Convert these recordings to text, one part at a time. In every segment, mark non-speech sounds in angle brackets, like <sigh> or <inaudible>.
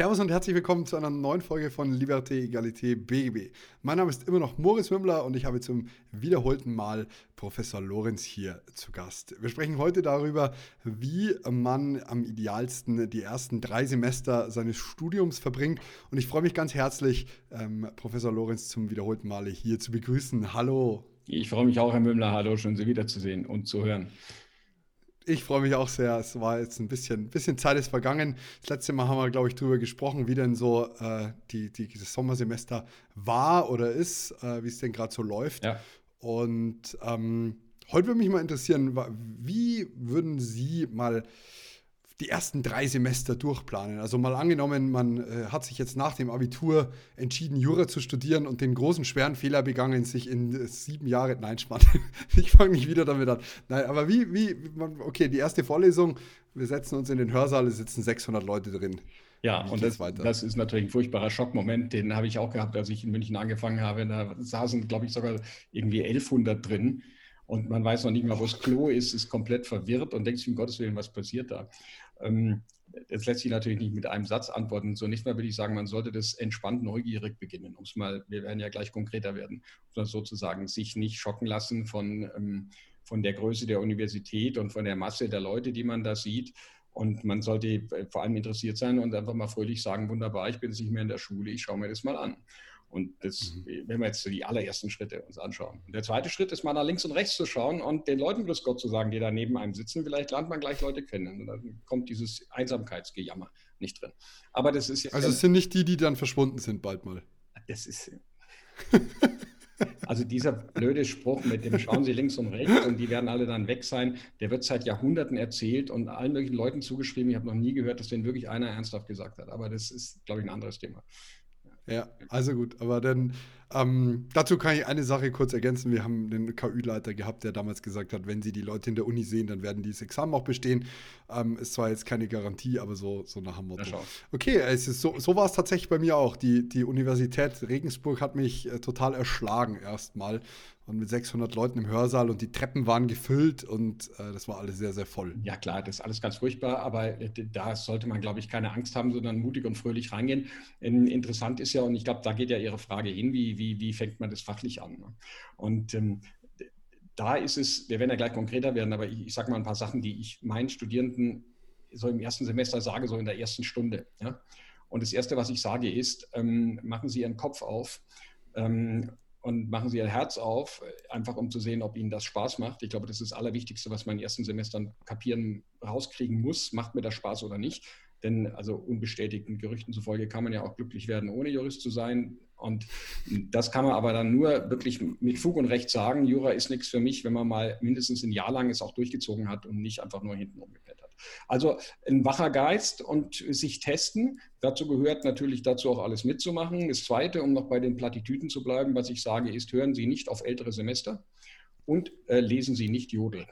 Servus und herzlich willkommen zu einer neuen Folge von Liberté, Egalité, BGB. Mein Name ist immer noch Moritz Mümmler und ich habe zum wiederholten Mal Professor Lorenz hier zu Gast. Wir sprechen heute darüber, wie man am idealsten die ersten drei Semester seines Studiums verbringt. Und ich freue mich ganz herzlich, ähm, Professor Lorenz zum wiederholten Male hier zu begrüßen. Hallo. Ich freue mich auch, Herr Mümmler. Hallo, schön Sie wiederzusehen und zu hören. Ich freue mich auch sehr. Es war jetzt ein bisschen, bisschen Zeit ist vergangen. Das letzte Mal haben wir, glaube ich, darüber gesprochen, wie denn so äh, die, die, das Sommersemester war oder ist, äh, wie es denn gerade so läuft. Ja. Und ähm, heute würde mich mal interessieren, wie würden Sie mal die ersten drei Semester durchplanen. Also mal angenommen, man äh, hat sich jetzt nach dem Abitur entschieden, Jura zu studieren und den großen, schweren Fehler begangen, sich in äh, sieben Jahre, nein, spannend, <laughs> ich fange nicht wieder damit an. Nein, aber wie, wie, man, okay, die erste Vorlesung, wir setzen uns in den Hörsaal, es sitzen 600 Leute drin. Ja, und das, das, ist natürlich ein furchtbarer Schockmoment, den habe ich auch gehabt, als ich in München angefangen habe. Da saßen, glaube ich, sogar irgendwie 1100 drin und man weiß noch nicht mal, wo das Klo ist, ist komplett verwirrt und denkt sich, um Gottes Willen, was passiert da? Ähm, das lässt sich natürlich nicht mit einem Satz antworten. Zunächst mal würde ich sagen, man sollte das entspannt neugierig beginnen, um mal, wir werden ja gleich konkreter werden, sozusagen sich nicht schocken lassen von, ähm, von der Größe der Universität und von der Masse der Leute, die man da sieht. Und man sollte äh, vor allem interessiert sein und einfach mal fröhlich sagen, wunderbar, ich bin jetzt nicht mehr in der Schule, ich schaue mir das mal an. Und das, mhm. wenn wir jetzt die allerersten Schritte uns anschauen. Und der zweite Schritt ist mal nach links und rechts zu schauen und den Leuten Grüß Gott zu sagen, die da neben einem sitzen. Vielleicht lernt man gleich Leute kennen. Und dann kommt dieses Einsamkeitsgejammer nicht drin. Aber das ist ja. Also es sind nicht die, die dann verschwunden sind, bald mal. Das ist. <laughs> Also dieser blöde Spruch mit dem Schauen Sie links und rechts und die werden alle dann weg sein, der wird seit Jahrhunderten erzählt und allen möglichen Leuten zugeschrieben. Ich habe noch nie gehört, dass den wirklich einer ernsthaft gesagt hat. Aber das ist, glaube ich, ein anderes Thema. Ja, also gut, aber dann ähm, dazu kann ich eine Sache kurz ergänzen. Wir haben den KÜ-Leiter gehabt, der damals gesagt hat, wenn Sie die Leute in der Uni sehen, dann werden die das Examen auch bestehen. Ähm, ist zwar jetzt keine Garantie, aber so, so nach dem Motto. Okay, es ist so, so war es tatsächlich bei mir auch. Die, die Universität Regensburg hat mich äh, total erschlagen erstmal und mit 600 Leuten im Hörsaal und die Treppen waren gefüllt und äh, das war alles sehr, sehr voll. Ja klar, das ist alles ganz furchtbar, aber äh, da sollte man, glaube ich, keine Angst haben, sondern mutig und fröhlich reingehen. Interessant ist ja, und ich glaube, da geht ja Ihre Frage hin, wie, wie, wie fängt man das fachlich an? Ne? Und ähm, da ist es, wir werden ja gleich konkreter werden, aber ich, ich sage mal ein paar Sachen, die ich meinen Studierenden so im ersten Semester sage, so in der ersten Stunde. Ja? Und das Erste, was ich sage, ist, ähm, machen Sie Ihren Kopf auf. Ähm, und machen Sie Ihr Herz auf, einfach um zu sehen, ob Ihnen das Spaß macht. Ich glaube, das ist das Allerwichtigste, was man in ersten Semestern kapieren, rauskriegen muss. Macht mir das Spaß oder nicht? Denn also unbestätigten Gerüchten zufolge kann man ja auch glücklich werden, ohne Jurist zu sein. Und das kann man aber dann nur wirklich mit Fug und Recht sagen, Jura ist nichts für mich, wenn man mal mindestens ein Jahr lang es auch durchgezogen hat und nicht einfach nur hinten rumgeplättert. Also ein wacher Geist und sich testen. Dazu gehört natürlich dazu auch alles mitzumachen. Das Zweite, um noch bei den Plattitüden zu bleiben, was ich sage, ist, hören Sie nicht auf ältere Semester und äh, lesen Sie nicht Jodel.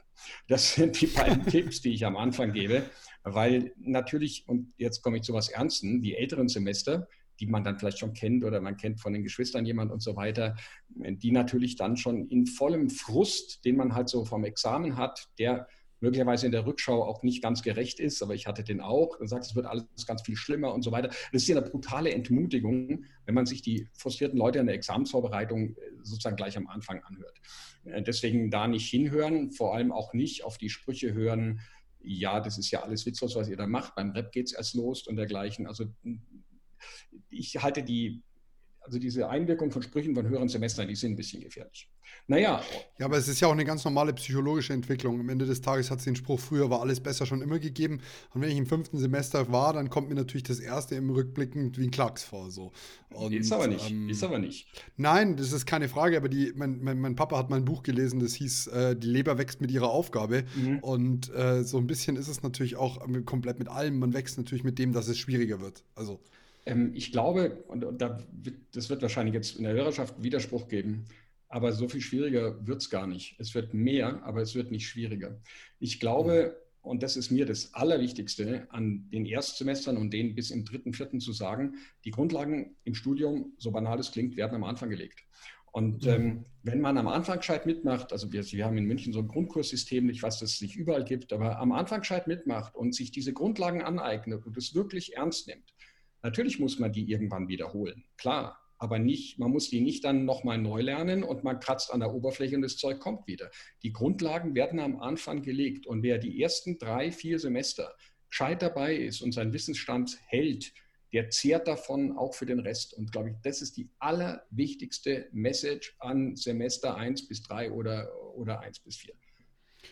Das sind die beiden <laughs> Tipps, die ich am Anfang gebe, weil natürlich, und jetzt komme ich zu was Ernsten, die älteren Semester, die man dann vielleicht schon kennt oder man kennt von den Geschwistern jemand und so weiter, die natürlich dann schon in vollem Frust, den man halt so vom Examen hat, der möglicherweise in der Rückschau auch nicht ganz gerecht ist, aber ich hatte den auch. Dann sagt, es wird alles ganz viel schlimmer und so weiter. Das ist ja eine brutale Entmutigung, wenn man sich die frustrierten Leute in der Examensvorbereitung äh, sozusagen gleich am Anfang anhört. Äh, deswegen da nicht hinhören, vor allem auch nicht auf die Sprüche hören, ja, das ist ja alles witzlos, was ihr da macht. Beim Rap geht es erst los und dergleichen. Also ich halte die also diese Einwirkung von Sprüchen von höheren Semestern, die sind ein bisschen gefährlich. Naja. Ja, aber es ist ja auch eine ganz normale psychologische Entwicklung. Am Ende des Tages hat es den Spruch, früher war alles besser schon immer gegeben. Und wenn ich im fünften Semester war, dann kommt mir natürlich das erste im Rückblicken wie ein Klacks vor. So. Und, ist aber nicht. Ähm, ist aber nicht. Nein, das ist keine Frage, aber die, mein, mein, mein Papa hat mal ein Buch gelesen, das hieß äh, Die Leber wächst mit ihrer Aufgabe. Mhm. Und äh, so ein bisschen ist es natürlich auch komplett mit allem. Man wächst natürlich mit dem, dass es schwieriger wird. Also. Ähm, ich glaube, und, und da wird, das wird wahrscheinlich jetzt in der Hörerschaft Widerspruch geben, Aber so viel schwieriger wird es gar nicht. Es wird mehr, aber es wird nicht schwieriger. Ich glaube, und das ist mir das Allerwichtigste an den Erstsemestern und denen bis im dritten, vierten zu sagen, die Grundlagen im Studium, so banal es klingt, werden am Anfang gelegt. Und mhm. ähm, wenn man am Anfang gescheit mitmacht, also wir, wir haben in München so ein Grundkurssystem, ich weiß, dass es nicht überall gibt, aber am Anfang gescheit mitmacht und sich diese Grundlagen aneignet und es wirklich ernst nimmt, natürlich muss man die irgendwann wiederholen. Klar, aber nicht, man muss die nicht dann nochmal neu lernen und man kratzt an der Oberfläche und das Zeug kommt wieder. Die Grundlagen werden am Anfang gelegt und wer die ersten drei, vier Semester gescheit dabei ist und seinen Wissensstand hält, der zehrt davon auch für den Rest. Und glaube ich, das ist die allerwichtigste Message an Semester 1 bis 3 oder, oder 1 bis 4.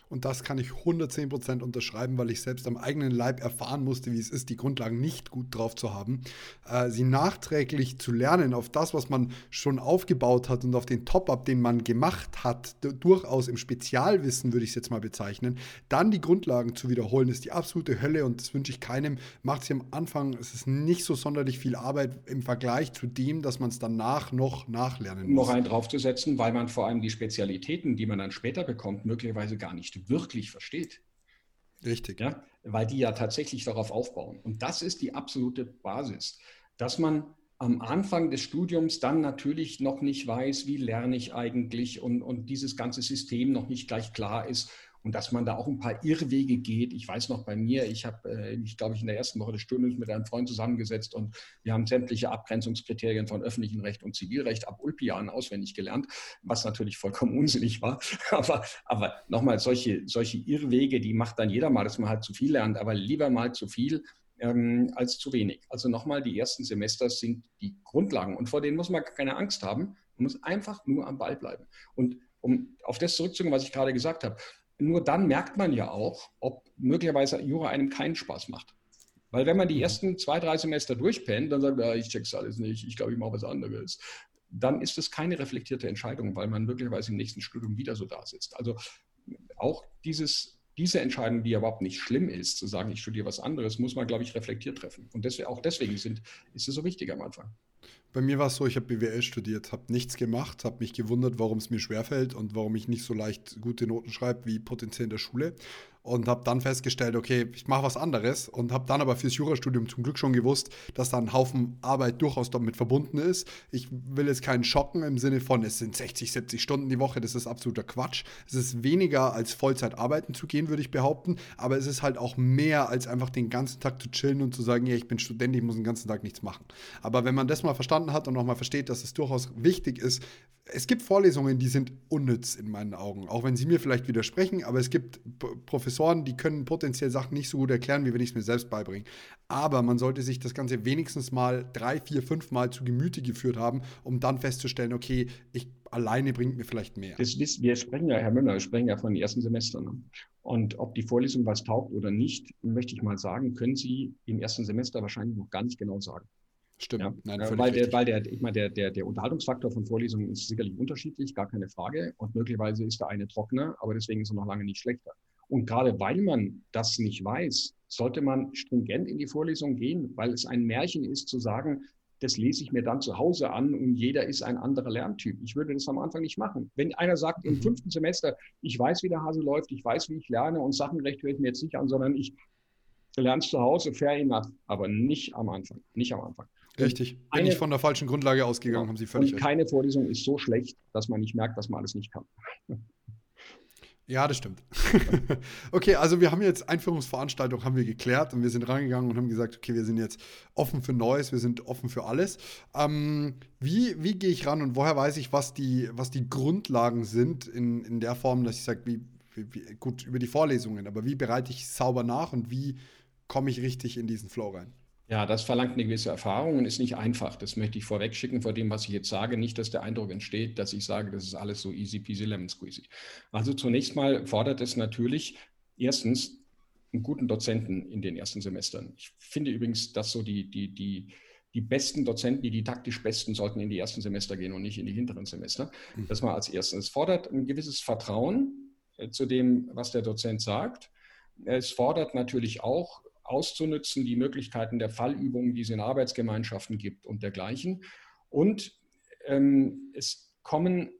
Und das kann ich 110% unterschreiben, weil ich selbst am eigenen Leib erfahren musste, wie es ist, die Grundlagen nicht gut drauf zu haben. Äh, sie nachträglich zu lernen auf das, was man schon aufgebaut hat und auf den Top-Up, den man gemacht hat, durchaus im Spezialwissen, würde ich es jetzt mal bezeichnen, dann die Grundlagen zu wiederholen, ist die absolute Hölle und das wünsche ich keinem. Macht sie am Anfang, es ist nicht so sonderlich viel Arbeit im Vergleich zu dem, dass man es danach noch nachlernen muss. Noch einen draufzusetzen, weil man vor allem die Spezialitäten, die man dann später bekommt, möglicherweise gar nicht wirklich versteht. Richtig. Ja, weil die ja tatsächlich darauf aufbauen. Und das ist die absolute Basis, dass man am Anfang des Studiums dann natürlich noch nicht weiß, wie lerne ich eigentlich und, und dieses ganze System noch nicht gleich klar ist und dass man da auch ein paar Irrwege geht. Ich weiß noch bei mir, ich habe äh, mich, glaube ich, in der ersten Woche des Studiums mit einem Freund zusammengesetzt und wir haben sämtliche Abgrenzungskriterien von öffentlichem Recht und Zivilrecht ab Ulpian auswendig gelernt, was natürlich vollkommen unsinnig war. <laughs> Aber, aber nochmal, solche, solche Irrwege, die macht dann jeder mal, dass man halt zu viel lernt, aber lieber mal zu viel ähm, als zu wenig. Also nochmal, die ersten Semester sind die Grundlagen und vor denen muss man keine Angst haben. Man muss einfach nur am Ball bleiben. Und um auf das zurückzugehen, was ich gerade gesagt habe, nur dann merkt man ja auch, ob möglicherweise Jura einem keinen Spaß macht. Weil wenn man die mhm. ersten zwei, drei Semester durchpennt, dann sagt man, ja, ich check's alles nicht, ich glaube, ich mache was anderes. Dann ist es keine reflektierte Entscheidung, weil man möglicherweise im nächsten Studium wieder so da sitzt. Also auch dieses, diese Entscheidung, die überhaupt nicht schlimm ist, zu sagen, ich studiere was anderes, muss man, glaube ich, reflektiert treffen. Und deswegen, auch deswegen sind, ist es so wichtig am Anfang. Bei mir war es so, ich habe BWL studiert, habe nichts gemacht, habe mich gewundert, warum es mir schwerfällt und warum ich nicht so leicht gute Noten schreibe wie potenziell in der Schule und habe dann festgestellt, okay, ich mache was anderes und habe dann aber fürs Jurastudium zum Glück schon gewusst, dass da ein Haufen Arbeit durchaus damit verbunden ist. Ich will jetzt keinen schocken im Sinne von, es sind 60, 70 Stunden die Woche, das ist absoluter Quatsch. Es ist weniger als Vollzeit arbeiten zu gehen, würde ich behaupten, aber es ist halt auch mehr als einfach den ganzen Tag zu chillen und zu sagen, ja, ich bin Student, ich muss den ganzen Tag nichts machen. Aber wenn man das mal verstanden hat und nochmal versteht, dass es durchaus wichtig ist, es gibt Vorlesungen, die sind unnütz in meinen Augen, auch wenn sie mir vielleicht widersprechen, aber es gibt Professoren, die können potenziell Sachen nicht so gut erklären, wie wenn ich es mir selbst beibringe. Aber man sollte sich das Ganze wenigstens mal drei, vier, fünf Mal zu Gemüte geführt haben, um dann festzustellen, okay, ich alleine bringt mir vielleicht mehr. Das, wir sprechen ja, Herr Müller, wir sprechen ja von den ersten Semestern. Ne? Und ob die Vorlesung was taugt oder nicht, möchte ich mal sagen, können Sie im ersten Semester wahrscheinlich noch gar nicht genau sagen. Stimmt. Ja, Nein, äh, weil, der, weil der, ich meine, der, der, der Unterhaltungsfaktor von Vorlesungen ist sicherlich unterschiedlich, gar keine Frage. Und möglicherweise ist der eine trockener, aber deswegen ist er noch lange nicht schlechter. Und gerade weil man das nicht weiß, sollte man stringent in die Vorlesung gehen, weil es ein Märchen ist zu sagen, das lese ich mir dann zu Hause an und jeder ist ein anderer Lerntyp. Ich würde das am Anfang nicht machen. Wenn einer sagt im mhm. fünften Semester, ich weiß, wie der Hase läuft, ich weiß, wie ich lerne und Sachenrecht höre ich mir jetzt nicht an, sondern ich lerne es zu Hause, fair enough, aber nicht am Anfang. Nicht am Anfang. Richtig. Bin eine, ich von der falschen Grundlage ausgegangen, ja, haben Sie völlig und recht. Keine Vorlesung ist so schlecht, dass man nicht merkt, dass man alles nicht kann. <laughs> Ja, das stimmt. <laughs> okay, also wir haben jetzt Einführungsveranstaltung haben wir geklärt und wir sind reingegangen und haben gesagt, okay, wir sind jetzt offen für Neues, wir sind offen für alles. Ähm, wie, wie gehe ich ran und woher weiß ich, was die, was die Grundlagen sind in, in der Form, dass ich sage, wie, wie, wie, gut, über die Vorlesungen, aber wie bereite ich sauber nach und wie komme ich richtig in diesen Flow rein? Ja, das verlangt eine gewisse Erfahrung und ist nicht einfach. Das möchte ich vorweg schicken vor dem, was ich jetzt sage. Nicht, dass der Eindruck entsteht, dass ich sage, das ist alles so easy peasy lemon squeezy. Also zunächst mal fordert es natürlich erstens einen guten Dozenten in den ersten Semestern. Ich finde übrigens, dass so die, die, die, die besten Dozenten, die didaktisch besten, sollten in die ersten Semester gehen und nicht in die hinteren Semester. Mhm. Das mal als erstes. Es fordert ein gewisses Vertrauen äh, zu dem, was der Dozent sagt. Es fordert natürlich auch auszunützen, die Möglichkeiten der Fallübungen, die es in Arbeitsgemeinschaften gibt und dergleichen. Und ähm, es kommen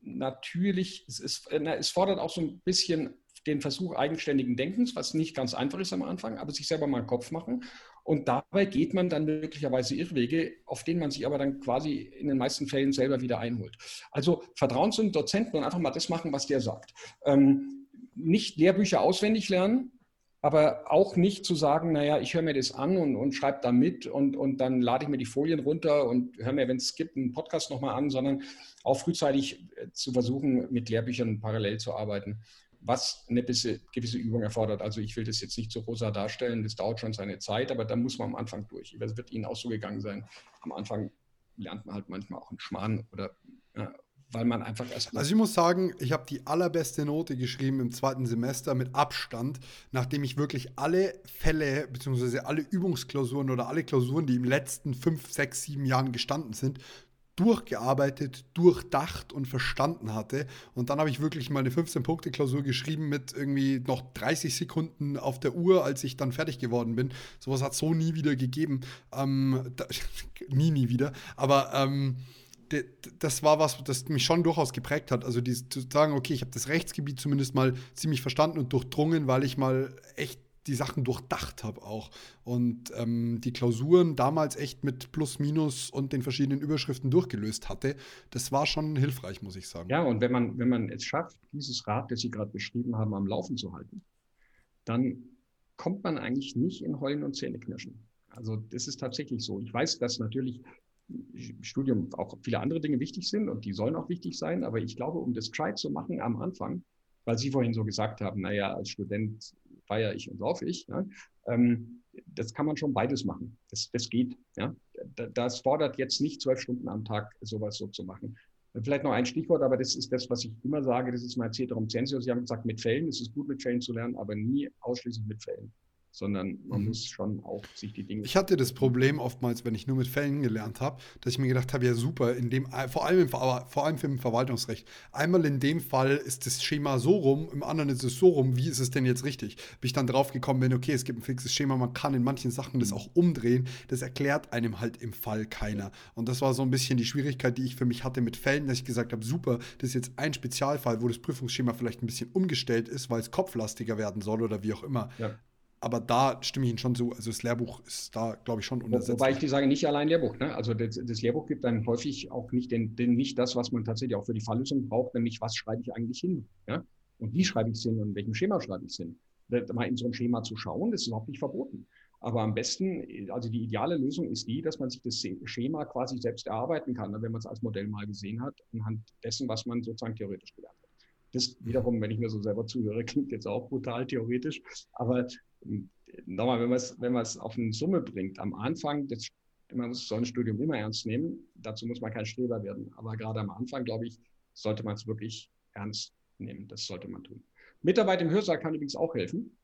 natürlich, es, ist, es fordert auch so ein bisschen den Versuch eigenständigen Denkens, was nicht ganz einfach ist am Anfang, aber sich selber mal einen Kopf machen. Und dabei geht man dann möglicherweise Irrwege, auf denen man sich aber dann quasi in den meisten Fällen selber wieder einholt. Also Vertrauen zum Dozenten und einfach mal das machen, was der sagt. Ähm, nicht Lehrbücher auswendig lernen, aber auch nicht zu sagen, naja, ich höre mir das an und, und schreibe da mit und, und dann lade ich mir die Folien runter und höre mir, wenn es gibt, einen Podcast nochmal an, sondern auch frühzeitig äh, zu versuchen, mit Lehrbüchern parallel zu arbeiten, was eine gewisse, Übung erfordert. Also ich will das jetzt nicht zu rosa darstellen, das dauert schon seine Zeit, aber da muss man am Anfang durch. Es wird Ihnen auch so gegangen sein. Am Anfang lernt man halt manchmal auch einen Schmarrn oder weil man einfach erst. Also ich muss sagen, ich habe die allerbeste Note geschrieben im zweiten Semester mit Abstand, nachdem ich wirklich alle Fälle bzw. alle Übungsklausuren oder alle Klausuren, die im letzten fünf, sechs, sieben Jahren gestanden sind, durchgearbeitet, durchdacht und verstanden hatte. Und dann habe ich wirklich mal eine 15-Punkte-Klausur geschrieben mit irgendwie noch 30 Sekunden auf der Uhr, als ich dann fertig geworden bin. Sowas hat es so nie wieder gegeben. Ähm, da, <laughs> nie, nie wieder. Aber ähm, das war was, das mich schon durchaus geprägt hat. Also dieses, zu sagen, okay, ich habe das Rechtsgebiet zumindest mal ziemlich verstanden und durchdrungen, weil ich mal echt die Sachen durchdacht habe auch. Und ähm, die Klausuren damals echt mit Plus, Minus und den verschiedenen Überschriften durchgelöst hatte. Das war schon hilfreich, muss ich sagen. Ja, und wenn man, wenn man es schafft, dieses Rad, das Sie gerade beschrieben haben, am Laufen zu halten, dann kommt man eigentlich nicht in Heulen und Zähneknirschen. Also das ist tatsächlich so. Ich weiß, dass natürlich Studium auch viele andere Dinge wichtig sind und die sollen auch wichtig sein. Aber ich glaube, um das Try zu machen am Anfang, weil Sie vorhin so gesagt haben, naja, als Student feiere ich und laufe ich, ja, ähm, das kann man schon beides machen. Das, das geht. Ja. Das fordert jetzt nicht zwölf Stunden am Tag, sowas so zu machen. Vielleicht noch ein Stichwort, aber das ist das, was ich immer sage, das ist mein Ceterum Censio. Sie haben gesagt, mit Fällen, es ist gut, mit Fällen zu lernen, aber nie ausschließlich mit Fällen sondern man mhm. muss schon auch sich die Dinge. Ich hatte das Problem oftmals, wenn ich nur mit Fällen gelernt habe, dass ich mir gedacht habe, ja super, in dem, vor allem im, vor allem im Verwaltungsrecht. Einmal in dem Fall ist das Schema so rum, im anderen ist es so rum, wie ist es denn jetzt richtig? Bis ich dann drauf gekommen bin, okay, es gibt ein fixes Schema, man kann in manchen Sachen das mhm. auch umdrehen, das erklärt einem halt im Fall keiner. Und das war so ein bisschen die Schwierigkeit, die ich für mich hatte mit Fällen, dass ich gesagt habe, super, das ist jetzt ein Spezialfall, wo das Prüfungsschema vielleicht ein bisschen umgestellt ist, weil es kopflastiger werden soll oder wie auch immer. Ja aber da stimme ich Ihnen schon zu. Also das Lehrbuch ist da, glaube ich, schon untersetzt. Wobei ich die sage, nicht allein Lehrbuch. Ne? Also das, das, Lehrbuch gibt dann häufig auch nicht, den, den, nicht das, was man tatsächlich auch für die Falllösung braucht, nämlich was schreibe ich eigentlich hin. Ja? Und wie schreibe ich es hin und in welchem Schema schreibe ich es hin. Mal in so ein Schema zu schauen, das ist überhaupt nicht verboten. Aber am besten, also die ideale Lösung ist die, dass man sich das Schema quasi selbst erarbeiten kann, wenn man es als Modell mal gesehen hat, anhand dessen, was man sozusagen theoretisch gelernt hat. Das wiederum, wenn ich mir so selber zuhöre, <laughs> klingt jetzt auch brutal theoretisch. Aber nochmal, wenn man es wenn auf eine Summe bringt, am Anfang, das, man muss so ein Studium immer ernst nehmen. Dazu muss man kein Streber werden. Aber gerade am Anfang, glaube ich, sollte man es wirklich ernst nehmen. Das sollte man tun. Mitarbeit im Hörsaal kann übrigens auch helfen.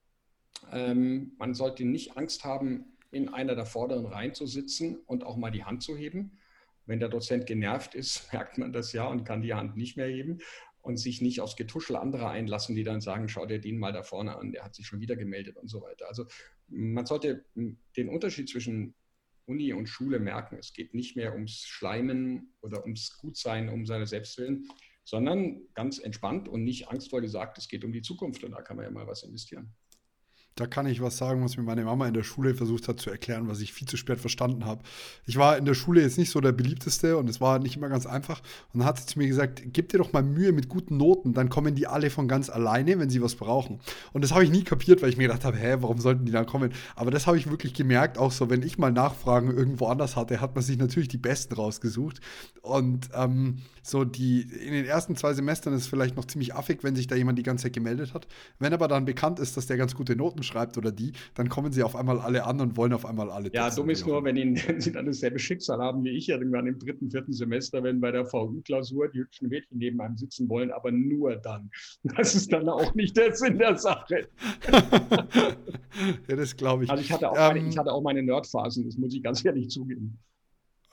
Ähm, man sollte nicht Angst haben, in einer der vorderen Reihen zu sitzen und auch mal die Hand zu heben. Wenn der Dozent genervt ist, <laughs> merkt man das ja und kann die Hand nicht mehr heben und sich nicht aufs Getuschel anderer einlassen, die dann sagen, schau dir den mal da vorne an, der hat sich schon wieder gemeldet und so weiter. Also man sollte den Unterschied zwischen Uni und Schule merken. Es geht nicht mehr ums Schleimen oder ums Gutsein, um seine Selbstwillen, sondern ganz entspannt und nicht angstvoll gesagt, es geht um die Zukunft und da kann man ja mal was investieren. Da kann ich was sagen, was mir meine Mama in der Schule versucht hat zu erklären, was ich viel zu spät verstanden habe. Ich war in der Schule jetzt nicht so der beliebteste und es war nicht immer ganz einfach. Und dann hat sie zu mir gesagt, gib dir doch mal Mühe mit guten Noten, dann kommen die alle von ganz alleine, wenn sie was brauchen. Und das habe ich nie kapiert, weil ich mir gedacht habe, hä, warum sollten die dann kommen? Aber das habe ich wirklich gemerkt, auch so, wenn ich mal Nachfragen irgendwo anders hatte, hat man sich natürlich die Besten rausgesucht. Und ähm, so die, in den ersten zwei Semestern ist es vielleicht noch ziemlich affig, wenn sich da jemand die ganze Zeit gemeldet hat. Wenn aber dann bekannt ist, dass der ganz gute Noten schreibt oder die, dann kommen sie auf einmal alle an und wollen auf einmal alle. Ja, dumm ist nur, wenn, ihnen, <laughs> wenn sie dann dasselbe Schicksal haben wie ich, irgendwann im dritten, vierten Semester, wenn bei der VU-Klausur die hübschen Mädchen neben einem sitzen wollen, aber nur dann. Das ist dann auch nicht der Sinn der Sache. <laughs> ja, das glaube ich. Also ich hatte auch meine, ich hatte auch meine Nerdphasen, das muss ich ganz ehrlich zugeben.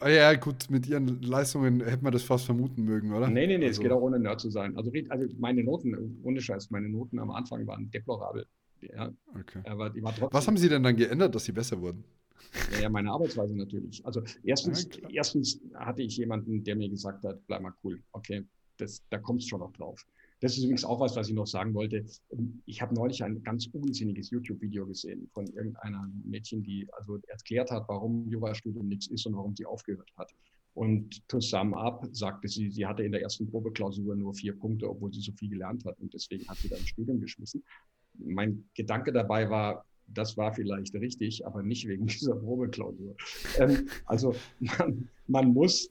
Ah ja, gut, mit ihren Leistungen hätte man das fast vermuten mögen, oder? Nee, nee, nee, also. es geht auch ohne Nerd zu sein. Also, also meine Noten, ohne Scheiß, meine Noten am Anfang waren deplorabel. Ja, okay. Aber die war trotzdem, Was haben Sie denn dann geändert, dass Sie besser wurden? Ja, ja meine Arbeitsweise natürlich. Also erstens, ja, erstens hatte ich jemanden, der mir gesagt hat, bleib mal cool, okay, das, da kommt es schon noch drauf. Das ist übrigens auch was, was ich noch sagen wollte. Ich habe neulich ein ganz unsinniges YouTube-Video gesehen von irgendeiner Mädchen, die also erklärt hat, warum Jurastudium nichts ist und warum sie aufgehört hat. Und to sum up sagte sie, sie hatte in der ersten Probeklausur nur vier Punkte, obwohl sie so viel gelernt hat und deswegen hat sie dann Studium geschmissen. Mein Gedanke dabei war, das war vielleicht richtig, aber nicht wegen <laughs> dieser Probeklausur. Ähm, also man, man muss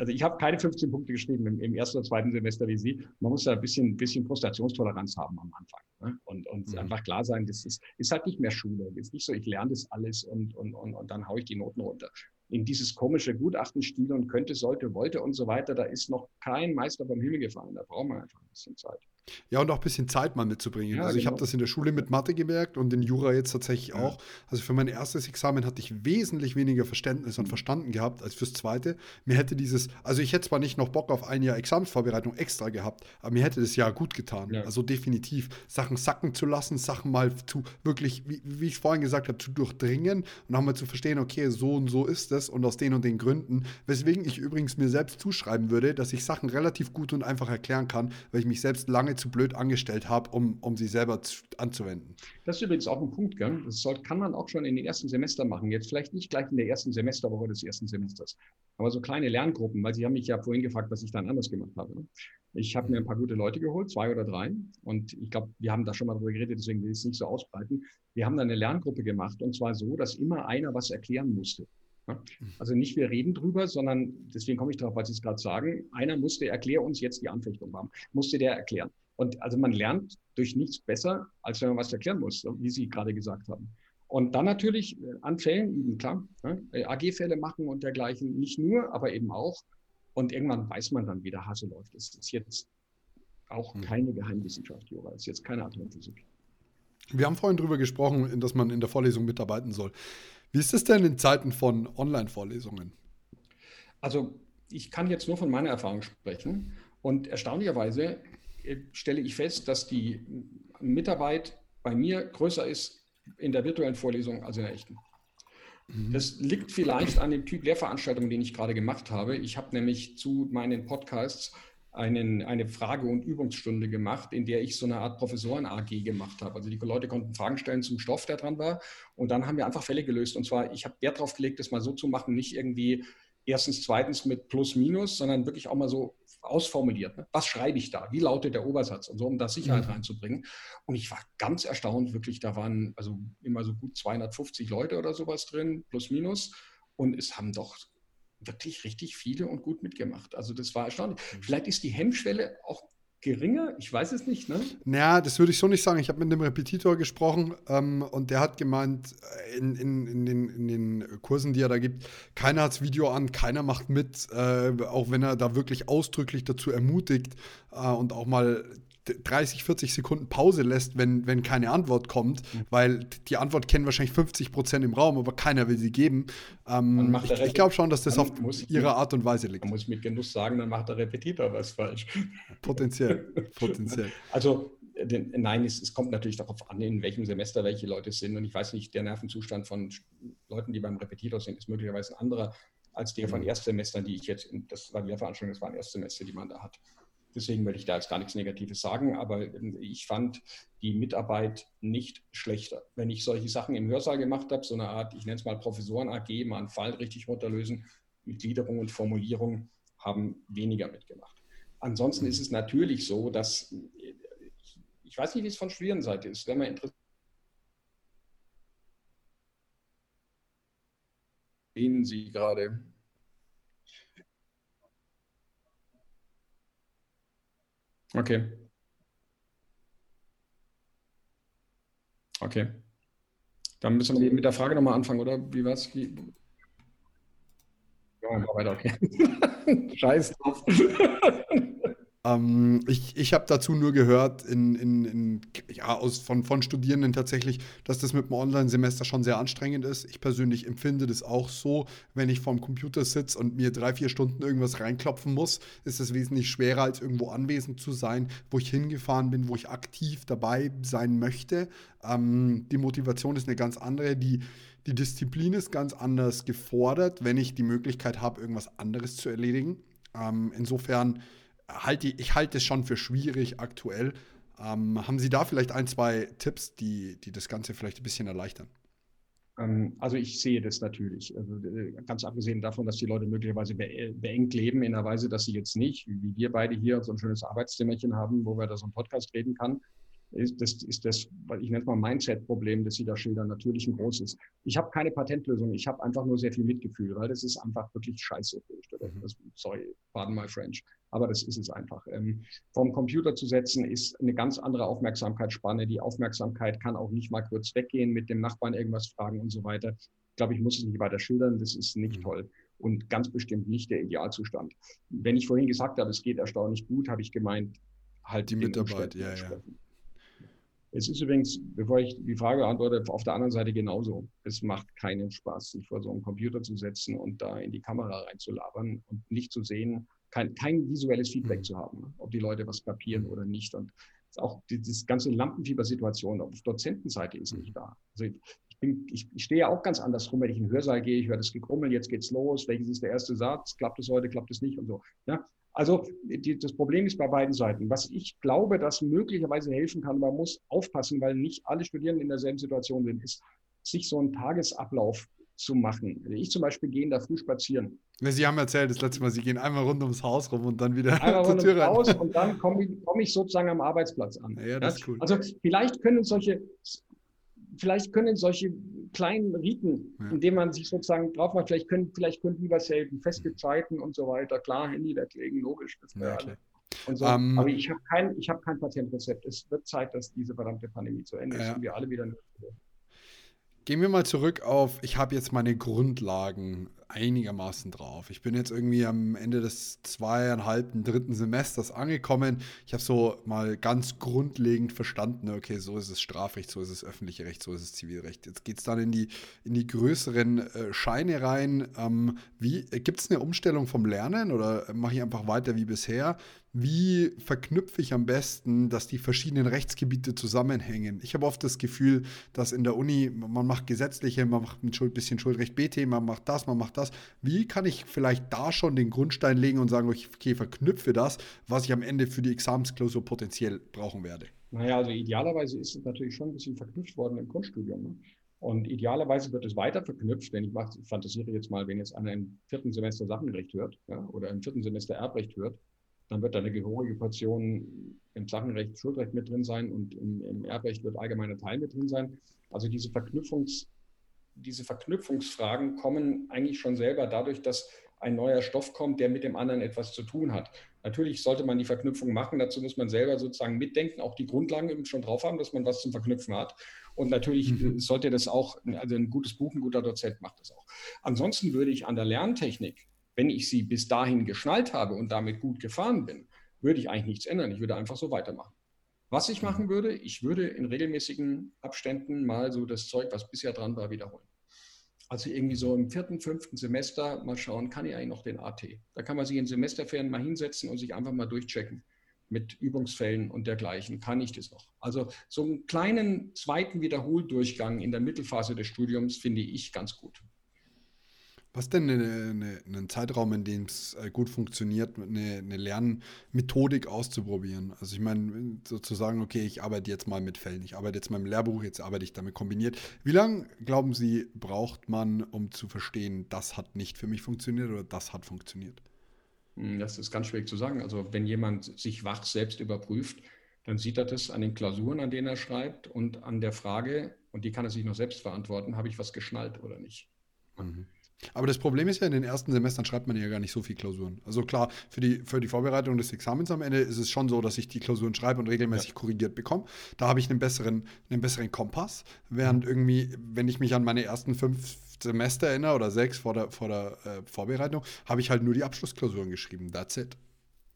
also ich habe keine 15 Punkte geschrieben im, im, ersten oder zweiten Semester wie Sie. Man muss da ein bisschen, bisschen Frustrationstoleranz haben am Anfang. Ne? Und, und mhm. einfach klar sein, das ist, ist halt nicht mehr Schule. Es ist nicht so, ich lerne das alles und, und, und, und dann haue ich die Noten runter. In dieses komische Gutachtenstil und könnte, sollte, wollte und so weiter, da ist noch kein Meister vom Himmel gefallen. Da brauchen wir einfach ein bisschen Zeit. Ja, und auch ein bisschen Zeit mal mitzubringen. Ja, also ich genau. habe das in der Schule mit Mathe gemerkt und in Jura jetzt tatsächlich ja. auch. Also für mein erstes Examen hatte ich wesentlich weniger Verständnis und verstanden gehabt als fürs zweite. Mir hätte dieses, also ich hätte zwar nicht noch Bock auf ein Jahr Examensvorbereitung extra gehabt, aber mir hätte das Jahr gut getan. Ja. Also definitiv Sachen sacken zu lassen, Sachen mal zu wirklich, wie, wie ich vorhin gesagt habe, zu durchdringen und auch mal zu verstehen, okay, so und so ist es und aus den und den Gründen. Weswegen ich übrigens mir selbst zuschreiben würde, dass ich Sachen relativ gut und einfach erklären kann, weil ich mich selbst lange zu blöd angestellt habe, um, um sie selber zu, anzuwenden. Das ist übrigens auch ein Punkt, gell? das soll, kann man auch schon in den ersten Semestern machen. Jetzt vielleicht nicht gleich in der ersten Semesterwoche des ersten Semesters, aber so kleine Lerngruppen, weil Sie haben mich ja vorhin gefragt, was ich dann anders gemacht habe. Ne? Ich habe mir ein paar gute Leute geholt, zwei oder drei. Und ich glaube, wir haben da schon mal drüber geredet, deswegen will ich es nicht so ausbreiten. Wir haben dann eine Lerngruppe gemacht und zwar so, dass immer einer was erklären musste. Also nicht wir reden drüber, sondern deswegen komme ich darauf, was Sie es gerade sagen. Einer musste, erklär uns jetzt die Anfechtung haben, musste der erklären. Und also man lernt durch nichts besser, als wenn man was erklären muss, wie Sie gerade gesagt haben. Und dann natürlich äh, an Fällen üben, klar. Ne? Äh, AG-Fälle machen und dergleichen, nicht nur, aber eben auch. Und irgendwann weiß man dann, wie der Hase läuft. Es ist jetzt auch hm. keine Geheimwissenschaft, Jura. Es ist jetzt keine Atomphysik. Wir haben vorhin darüber gesprochen, dass man in der Vorlesung mitarbeiten soll. Wie ist es denn in Zeiten von Online-Vorlesungen? Also ich kann jetzt nur von meiner Erfahrung sprechen. Und erstaunlicherweise stelle ich fest, dass die Mitarbeit bei mir größer ist in der virtuellen Vorlesung als in der echten. Mhm. Das liegt vielleicht an dem Typ Lehrveranstaltung, den ich gerade gemacht habe. Ich habe nämlich zu meinen Podcasts einen, eine Frage- und Übungsstunde gemacht, in der ich so eine Art Professoren-AG gemacht habe. Also die Leute konnten Fragen stellen zum Stoff, der dran war. Und dann haben wir einfach Fälle gelöst. Und zwar, ich habe Wert darauf gelegt, das mal so zu machen, nicht irgendwie erstens, zweitens mit Plus, Minus, sondern wirklich auch mal so ausformuliert. Ne? Was schreibe ich da? Wie lautet der Obersatz? Und so, um da Sicherheit mhm. reinzubringen. Und ich war ganz erstaunt, wirklich, da waren also immer so gut 250 Leute oder sowas drin, plus minus. Und es haben doch wirklich richtig viele und gut mitgemacht. Also das war erstaunlich. Mhm. Vielleicht ist die Hemmschwelle auch geringer? Ich weiß es nicht, ne? Naja, das würde ich so nicht sagen. Ich habe mit einem Repetitor gesprochen ähm, und der hat gemeint, äh, in, in, in, den, in den Kursen, die er da gibt, keiner hat das Video an, keiner macht mit, äh, auch wenn er da wirklich ausdrücklich dazu ermutigt äh, und auch mal 30, 40 Sekunden Pause lässt, wenn, wenn keine Antwort kommt, mhm. weil die Antwort kennen wahrscheinlich 50 Prozent im Raum, aber keiner will sie geben. Ähm, ich, ich glaube schon, dass das auf ihre Art und Weise liegt. Man muss mit Genuss sagen, dann macht der Repetitor was falsch. <laughs> Potenziell, <laughs> potenziell. Also den, nein, es, es, kommt natürlich darauf an, in welchem Semester welche Leute sind. Und ich weiß nicht, der Nervenzustand von Leuten, die beim Repetitor sind, ist möglicherweise ein anderer als der von mhm. Erstsemestern, die ich jetzt, das war die Lehrveranstaltung, das waren Erstsemester, die man da hat. Deswegen will ich da jetzt gar nichts Negatives sagen, aber ähm, ich fand die Mitarbeit nicht schlechter. Wenn ich solche Sachen im Hörsaal gemacht habe, so eine Art, ich nenne es mal Professoren AG, mal einen Fall richtig runterlösen, mit Gliederung und Formulierung, haben weniger mitgemacht. Ansonsten ist es natürlich so, dass ich weiß nicht, wie es von Studierendenseite ist, wenn man interessiert. Sie gerade Okay. Okay. Dann müssen wir mit der Frage nochmal anfangen, oder? Wie war's? Wie... Ja, weiter, okay. <laughs> Scheiß drauf. Ähm, ich ich habe dazu nur gehört, in, in, in, ja, aus, von, von Studierenden tatsächlich, dass das mit dem Online-Semester schon sehr anstrengend ist. Ich persönlich empfinde das auch so, wenn ich vorm Computer sitze und mir drei, vier Stunden irgendwas reinklopfen muss, ist es wesentlich schwerer, als irgendwo anwesend zu sein, wo ich hingefahren bin, wo ich aktiv dabei sein möchte. Ähm, die Motivation ist eine ganz andere. Die, die Disziplin ist ganz anders gefordert, wenn ich die Möglichkeit habe, irgendwas anderes zu erledigen. Ähm, insofern halte ich halte es schon für schwierig aktuell. Ähm, haben Sie da vielleicht ein, zwei Tipps, die, die das Ganze vielleicht ein bisschen erleichtern? Ähm, also ich sehe das natürlich. Also äh, ganz abgesehen davon, dass die Leute möglicherweise beengt leben in einer Weise, dass sie jetzt nicht, wie wir beide hier, so ein schönes Arbeitszimmerchen haben, wo wir da so einen Podcast reden kann, ist das, ist das ich nenne es mal Mindset-Problem, das Sie da schildern, natürlich ein großes. Ich habe keine Patentlösung, ich habe einfach nur sehr viel Mitgefühl, weil das ist einfach wirklich scheiße. Mhm. sorry, pardon my French, aber das ist es einfach. Ähm, vom Computer zu setzen ist eine ganz andere Aufmerksamkeitsspanne. Die Aufmerksamkeit kann auch nicht mal kurz weggehen, mit dem Nachbarn irgendwas fragen und so weiter. Ich glaube, ich muss es nicht weiter schildern, das ist nicht mhm. toll und ganz bestimmt nicht der Idealzustand. Wenn ich vorhin gesagt habe, es geht erstaunlich gut, habe ich gemeint, halt die Mitarbeit, ja, ja. Es ist übrigens, bevor ich die Frage antworte, auf der anderen Seite genauso. Es macht keinen Spaß, sich vor so einen Computer zu setzen und da in die Kamera reinzulabern und nicht zu sehen, kein, kein visuelles Feedback mhm. zu haben, ne? ob die Leute was kapieren oder nicht. Und auch die, die ganze Lampenfiebersituation auf Dozentenseite ist nicht da. Also ich, bin, ich, ich, stehe ja auch ganz anders rum, wenn ich in den Hörsaal gehe, ich höre das Gekrummel, jetzt geht's los, welches ist der erste Satz, klappt es heute, klappt es nicht und so. Ja? Also die, das Problem ist bei beiden Seiten. Was ich glaube, das möglicherweise helfen kann, man muss aufpassen, weil nicht alle Studierenden in derselben Situation sind, ist, sich so einen Tagesablauf zu machen. Ich zum Beispiel gehe da früh spazieren. Sie haben erzählt, das letzte Mal, Sie gehen einmal rund ums Haus rum und dann wieder <laughs> einmal zur Tür rein. Haus und dann komme ich, komm ich, sozusagen am Arbeitsplatz an. Ja, das ist cool. Also vielleicht können solche, vielleicht können solche kleinen Riten, ja. indem man sich sozusagen drauf macht, vielleicht können, vielleicht können die was helfen, feste Zeiten und so weiter. Klar, Handy weglegen, logisch. Ja, so. um, ähm, Aber ich habe kein, hab kein Patentrezept. Es wird Zeit, dass diese verdammte Pandemie zu Ende ist ja. und wir alle wieder. Gehen wir mal zurück auf, ich habe jetzt meine Grundlagen einigermaßen drauf. Ich bin jetzt irgendwie am Ende des zweieinhalben, dritten Semesters angekommen. Ich habe so mal ganz grundlegend verstanden, okay, so ist es Strafrecht, so ist es öffentliche Recht, so ist es Zivilrecht. Jetzt geht es dann in die, in die größeren äh, Scheine rein. Ähm, Gibt es eine Umstellung vom Lernen oder mache ich einfach weiter wie bisher? Wie verknüpfe ich am besten, dass die verschiedenen Rechtsgebiete zusammenhängen? Ich habe oft das Gefühl, dass in der Uni, man macht gesetzliche, man macht ein bisschen Schuldrecht BT, man macht das, man macht das das. Wie kann ich vielleicht da schon den Grundstein legen und sagen, okay, verknüpfe das, was ich am Ende für die Examensklausur potenziell brauchen werde? Naja, also idealerweise ist es natürlich schon ein bisschen verknüpft worden im Grundstudium. Ne? Und idealerweise wird es weiter verknüpft, wenn ich, mach, ich fantasiere jetzt mal, wenn jetzt einer im vierten Semester Sachenrecht hört ja, oder im vierten Semester Erbrecht hört, dann wird da eine gehörige Portion im Sachenrecht Schuldrecht mit drin sein und im, im Erbrecht wird allgemeiner Teil mit drin sein. Also diese Verknüpfungs- diese Verknüpfungsfragen kommen eigentlich schon selber dadurch, dass ein neuer Stoff kommt, der mit dem anderen etwas zu tun hat. Natürlich sollte man die Verknüpfung machen, dazu muss man selber sozusagen mitdenken, auch die Grundlagen schon drauf haben, dass man was zum Verknüpfen hat. Und natürlich mhm. sollte das auch, also ein gutes Buch, ein guter Dozent macht das auch. Ansonsten würde ich an der Lerntechnik, wenn ich sie bis dahin geschnallt habe und damit gut gefahren bin, würde ich eigentlich nichts ändern. Ich würde einfach so weitermachen. Was ich machen würde, ich würde in regelmäßigen Abständen mal so das Zeug, was bisher dran war, wiederholen. Also irgendwie so im vierten, fünften Semester mal schauen, kann ich eigentlich noch den AT? Da kann man sich in Semesterferien mal hinsetzen und sich einfach mal durchchecken mit Übungsfällen und dergleichen. Kann ich das noch? Also so einen kleinen zweiten Wiederholdurchgang in der Mittelphase des Studiums finde ich ganz gut. Was denn eine, eine, ein Zeitraum, in dem es äh, gut funktioniert, eine, eine, Lernmethodik auszuprobieren? Also ich meine, sozusagen, okay, ich arbeite jetzt mal mit Fällen, ich arbeite jetzt mal im Lehrbuch, jetzt arbeite ich damit kombiniert. Wie lange, glauben Sie, braucht man, um zu verstehen, das hat nicht für mich funktioniert oder das hat funktioniert? Hm, das ist ganz schwierig zu sagen. Also wenn jemand sich wach selbst überprüft, dann sieht er das an den Klausuren, an denen er schreibt und an der Frage, und die kann er sich noch selbst verantworten, habe ich was geschnallt oder nicht? Mhm. Aber das Problem ist ja, in den ersten Semestern schreibt man ja gar nicht so viel Klausuren. Also klar, für die, für die Vorbereitung des Examens am Ende ist es schon so, dass ich die Klausuren schreibe und regelmäßig ja. korrigiert bekomme. Da habe ich einen besseren, einen besseren Kompass. Während mhm. irgendwie, wenn ich mich an meine ersten fünf Semester erinnere oder sechs vor der, vor der äh, Vorbereitung, habe ich halt nur die Abschlussklausuren geschrieben. That's it.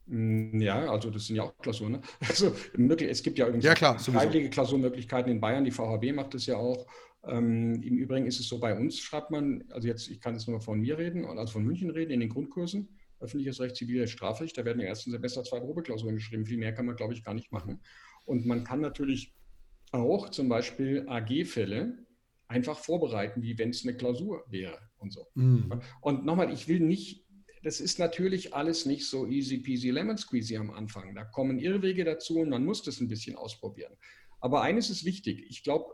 Mm, ja, also das sind ja auch Klausuren. Ne? <laughs> Also es gibt ja irgendwie ja, klar, freiwillige Klausurmöglichkeiten in Bayern. Die VHB macht das ja auch. Ähm, Im Übrigen ist es so, bei uns schreibt man, also jetzt, ich kann jetzt nur von mir reden, also von München reden, in den Grundkursen, öffentliches Recht, ziviles Strafrecht, da werden im ersten Semester zwei Probeklausuren geschrieben. Viel mehr kann man, glaube ich, gar nicht machen. Und man kann natürlich auch zum Beispiel AG-Fälle einfach vorbereiten, wie wenn es eine Klausur wäre und so. Mhm. Und nochmal, ich will nicht das ist natürlich alles nicht so easy peasy lemon squeezy am Anfang. Da kommen Irrwege dazu und man muss das ein bisschen ausprobieren. Aber eines ist wichtig. Ich glaube,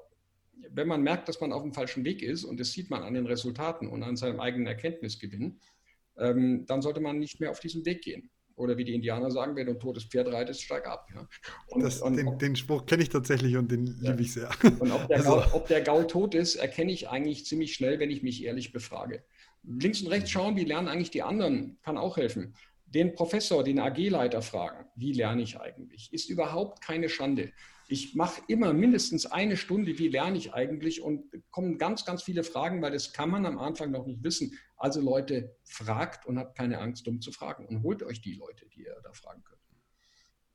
wenn man merkt, dass man auf dem falschen Weg ist, und das sieht man an den Resultaten und an seinem eigenen Erkenntnisgewinn, ähm, dann sollte man nicht mehr auf diesen Weg gehen. Oder wie die Indianer sagen, wenn du ein totes Pferd reitest, steig ab. Ja. Und, das, und, den, den, Spruch kenne ich tatsächlich und den ja. liebe ich sehr. Und ob der, <laughs> also. Gau, ob der Gau tot ist, erkenne ich eigentlich ziemlich schnell, wenn ich mich ehrlich befrage. Links und rechts schauen, wie lernen eigentlich die anderen, kann auch helfen. Den Professor, den AG-Leiter fragen, wie lerne ich eigentlich, ist überhaupt keine Schande. Ich mache immer mindestens eine Stunde, wie lerne ich eigentlich und kommen ganz, ganz viele Fragen, weil das kann man am Anfang noch nicht wissen. Also Leute, fragt und habt keine Angst, dumm zu fragen und holt euch die Leute, die ihr da fragen könnt.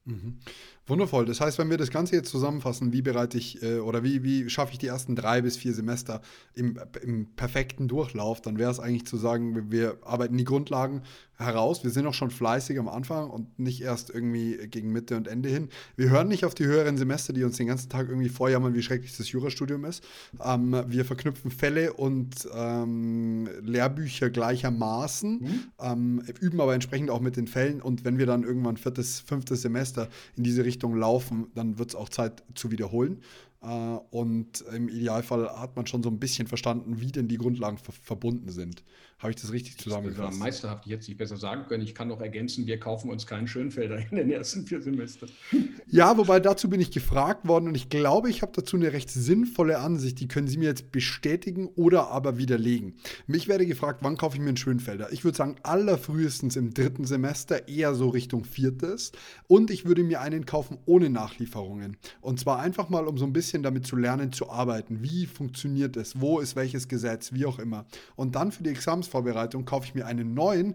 Mhm. Wundervoll. Das heißt, wenn wir das Ganze jetzt zusammenfassen, wie bereite ich äh, oder wie, wie schaffe ich die ersten drei bis vier Semester im, im perfekten Durchlauf, dann wäre es eigentlich zu sagen, wir arbeiten die Grundlagen heraus. Wir sind auch schon fleißig am Anfang und nicht erst irgendwie gegen Mitte und Ende hin. Wir hören nicht auf die höheren Semester, die uns den ganzen Tag irgendwie vorjammern, wie schrecklich das Jurastudium ist. Ähm, wir verknüpfen Fälle und ähm, Lehrbücher gleichermaßen, mhm. ähm, üben aber entsprechend auch mit den Fällen. Und wenn wir dann irgendwann viertes, fünftes Semester in diese Richtung laufen, dann wird es auch Zeit zu wiederholen. Äh, und im Idealfall hat man schon so ein bisschen verstanden, wie denn die Grundlagen verbunden sind. Habe ich das richtig zusammengefasst? Das war meisterhaft, ich hätte es nicht besser sagen können. Ich kann noch ergänzen, wir kaufen uns keinen Schönfelder in den ersten vier Semestern. Ja, wobei dazu bin ich gefragt worden und ich glaube, ich habe dazu eine recht sinnvolle Ansicht. Die können Sie mir jetzt bestätigen oder aber widerlegen. Mich werde gefragt, wann kaufe ich mir einen Schönfelder? Ich würde sagen, allerfrühestens im dritten Semester, eher so Richtung viertes. Und ich würde mir einen kaufen ohne Nachlieferungen. Und zwar einfach mal, um so ein bisschen damit zu lernen, zu arbeiten. Wie funktioniert es? Wo ist welches Gesetz? Wie auch immer. Und dann für die Examens Examensvorbereitung kaufe ich mir einen neuen,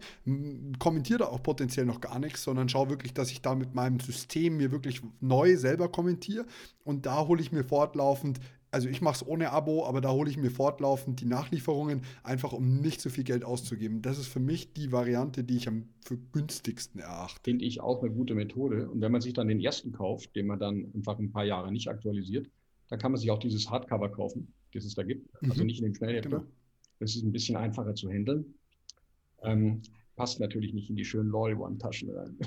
kommentiere da auch potenziell noch gar nichts, sondern schaue wirklich, dass ich da mit meinem System mir wirklich neu selber kommentiere und da hole ich mir fortlaufend also ich mache es ohne Abo, aber da hole ich mir fortlaufend die Nachlieferungen, einfach um nicht so viel Geld auszugeben. Das ist für mich die Variante, die ich am für günstigsten erachte. Finde ich auch eine gute Methode. Und wenn man sich dann den ersten kauft, den man dann einfach ein paar Jahre nicht aktualisiert, dann kann man sich auch dieses Hardcover kaufen, das es da gibt. Also mhm. nicht in dem Schnellhefter, genau. Das ist ein bisschen einfacher zu handeln. Ähm, passt natürlich nicht in die schönen LOL-One-Taschen rein.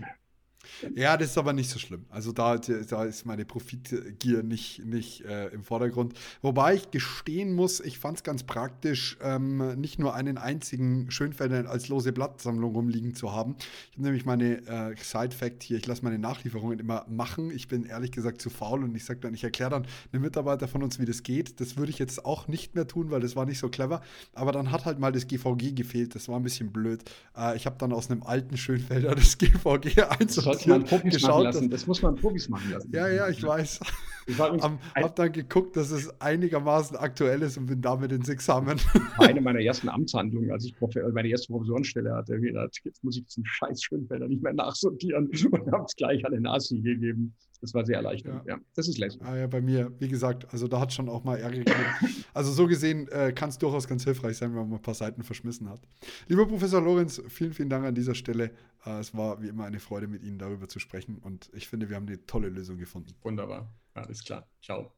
Ja, das ist aber nicht so schlimm. Also da, da ist meine Profitgier nicht, nicht äh, im Vordergrund. Wobei ich gestehen muss, ich fand es ganz praktisch, ähm, nicht nur einen einzigen Schönfelder als lose Blattsammlung rumliegen zu haben. Ich habe nämlich meine äh, Side-Fact hier, ich lasse meine Nachlieferungen immer machen. Ich bin ehrlich gesagt zu faul und ich sage dann, ich erkläre dann einem Mitarbeiter von uns, wie das geht. Das würde ich jetzt auch nicht mehr tun, weil das war nicht so clever. Aber dann hat halt mal das GVG gefehlt. Das war ein bisschen blöd. Äh, ich habe dann aus einem alten Schönfelder das GVG <laughs> einsortiert sollte man <laughs> Profis machen lassen. Das muss man Profis machen lassen. Ja, ja, ich weiß. <laughs> Ich habe hab dann geguckt, dass es einigermaßen aktuell ist und bin damit ins Examen. <laughs> Eine meiner ersten Amtshandlungen, als ich meine erste Professorenstelle hatte, gedacht, jetzt muss ich diesen scheiß Schönfelder nicht mehr nachsortieren und habe es gleich an den Nasi gegeben. Das war sehr erleichternd. Ja. ja. das ist lässig. Ah, ja, bei mir, wie gesagt, also da hat schon auch mal Ärger gegeben. <laughs> also so gesehen äh, kann es durchaus ganz hilfreich sein, wenn man ein paar Seiten verschmissen hat. Lieber Professor Lorenz, vielen, vielen Dank an dieser Stelle. Äh, es war wie immer eine Freude, mit Ihnen darüber zu sprechen und ich finde, wir haben eine tolle Lösung gefunden. Wunderbar. Alles klar. Ciao.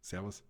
Servus.